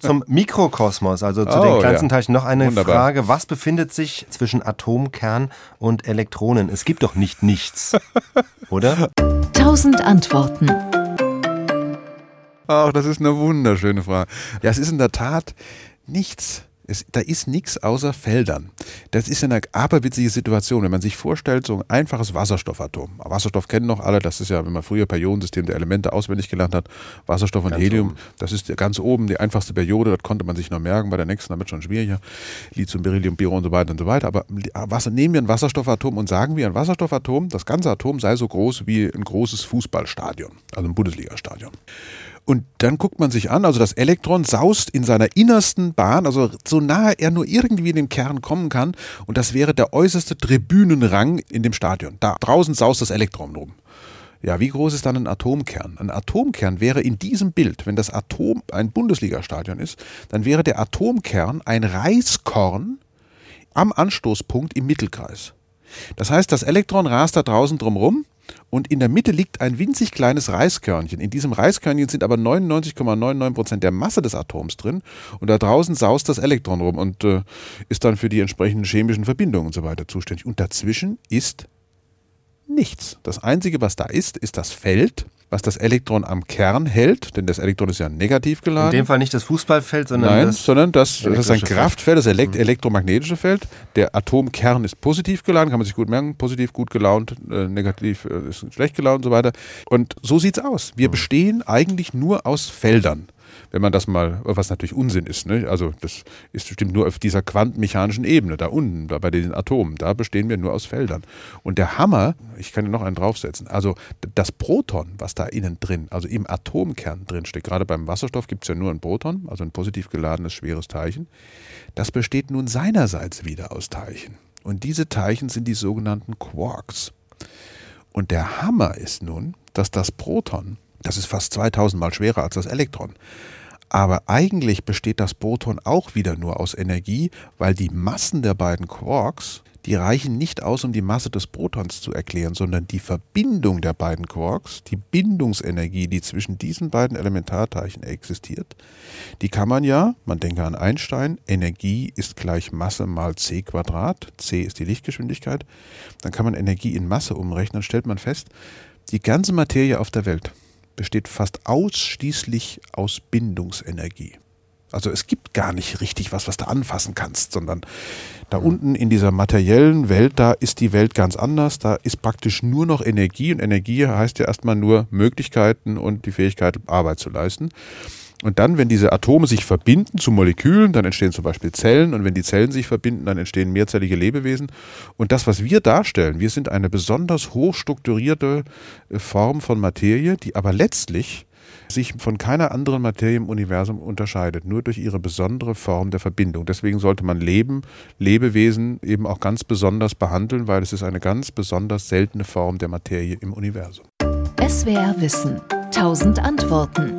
Zum Mikrokosmos, also zu Oh, den kleinsten ja. Teilchen, noch eine Wunderbar. Frage. Was befindet sich zwischen Atom, Kern und Elektronen? Es gibt doch nicht nichts, oder? 1000 Antworten. Ach, das ist eine wunderschöne Frage. Ja, es ist in der Tat nichts. Es, da ist nichts außer Feldern. Das ist eine aberwitzige Situation, wenn man sich vorstellt, so ein einfaches Wasserstoffatom. Wasserstoff kennen noch alle, das ist ja, wenn man früher Periodensystem der Elemente auswendig gelernt hat, Wasserstoff und Ganz Helium, oben. das ist ganz oben die einfachste Periode, das konnte man sich noch merken, bei der nächsten wird schon schwieriger. Lithium, Beryllium, Biron und so weiter und so weiter. Aber was, nehmen wir ein Wasserstoffatom und sagen wir, ein Wasserstoffatom, das ganze Atom sei so groß wie ein großes Fußballstadion, also ein Bundesligastadion. Und dann guckt man sich an, also das Elektron saust in seiner innersten Bahn, also so nahe er nur irgendwie in den Kern kommen kann. Und das wäre der äußerste Tribünenrang in dem Stadion. Da draußen saust das Elektron rum. Ja, wie groß ist dann ein Atomkern? Ein Atomkern wäre in diesem Bild, wenn das Atom ein Bundesligastadion ist, dann wäre der Atomkern ein Reiskorn am Anstoßpunkt im Mittelkreis. Das heißt, das Elektron rast da draußen drumrum und in der Mitte liegt ein winzig kleines Reiskörnchen. In diesem Reiskörnchen sind aber 99,99 Prozent der Masse des Atoms drin und da draußen saust das Elektron rum und äh, ist dann für die entsprechenden chemischen Verbindungen und so weiter zuständig. Und dazwischen ist nichts. Das Einzige, was da ist, ist das Feld, was das Elektron am Kern hält, denn das Elektron ist ja negativ In geladen. dem Fall nicht das Fußballfeld, sondern Nein, das sondern das, das ist ein. Kraftfeld, das elekt elektromagnetische Feld. Der Atomkern ist positiv geladen, kann man sich gut merken. Positiv gut gelaunt, äh, negativ äh, ist schlecht gelaunt und so weiter. Und so sieht's aus. Wir bestehen eigentlich nur aus Feldern. Wenn man das mal, was natürlich Unsinn ist, ne? also das ist bestimmt nur auf dieser quantenmechanischen Ebene, da unten, da bei den Atomen, da bestehen wir nur aus Feldern. Und der Hammer, ich kann dir noch einen draufsetzen, also das Proton, was da innen drin, also im Atomkern drin steckt, gerade beim Wasserstoff gibt es ja nur ein Proton, also ein positiv geladenes schweres Teilchen, das besteht nun seinerseits wieder aus Teilchen. Und diese Teilchen sind die sogenannten Quarks. Und der Hammer ist nun, dass das Proton, das ist fast 2000 mal schwerer als das Elektron, aber eigentlich besteht das Proton auch wieder nur aus Energie, weil die Massen der beiden Quarks, die reichen nicht aus, um die Masse des Protons zu erklären, sondern die Verbindung der beiden Quarks, die Bindungsenergie, die zwischen diesen beiden Elementarteilchen existiert, die kann man ja, man denke an Einstein, Energie ist gleich Masse mal c Quadrat, c ist die Lichtgeschwindigkeit, dann kann man Energie in Masse umrechnen, dann stellt man fest, die ganze Materie auf der Welt besteht fast ausschließlich aus Bindungsenergie. Also es gibt gar nicht richtig was, was du anfassen kannst, sondern da unten in dieser materiellen Welt, da ist die Welt ganz anders. Da ist praktisch nur noch Energie und Energie heißt ja erstmal nur Möglichkeiten und die Fähigkeit, Arbeit zu leisten. Und dann, wenn diese Atome sich verbinden zu Molekülen, dann entstehen zum Beispiel Zellen. Und wenn die Zellen sich verbinden, dann entstehen mehrzellige Lebewesen. Und das, was wir darstellen, wir sind eine besonders hochstrukturierte äh, Form von Materie, die aber letztlich sich von keiner anderen Materie im Universum unterscheidet, nur durch ihre besondere Form der Verbindung. Deswegen sollte man Leben, Lebewesen eben auch ganz besonders behandeln, weil es ist eine ganz besonders seltene Form der Materie im Universum. SWR Wissen. 1000 Antworten.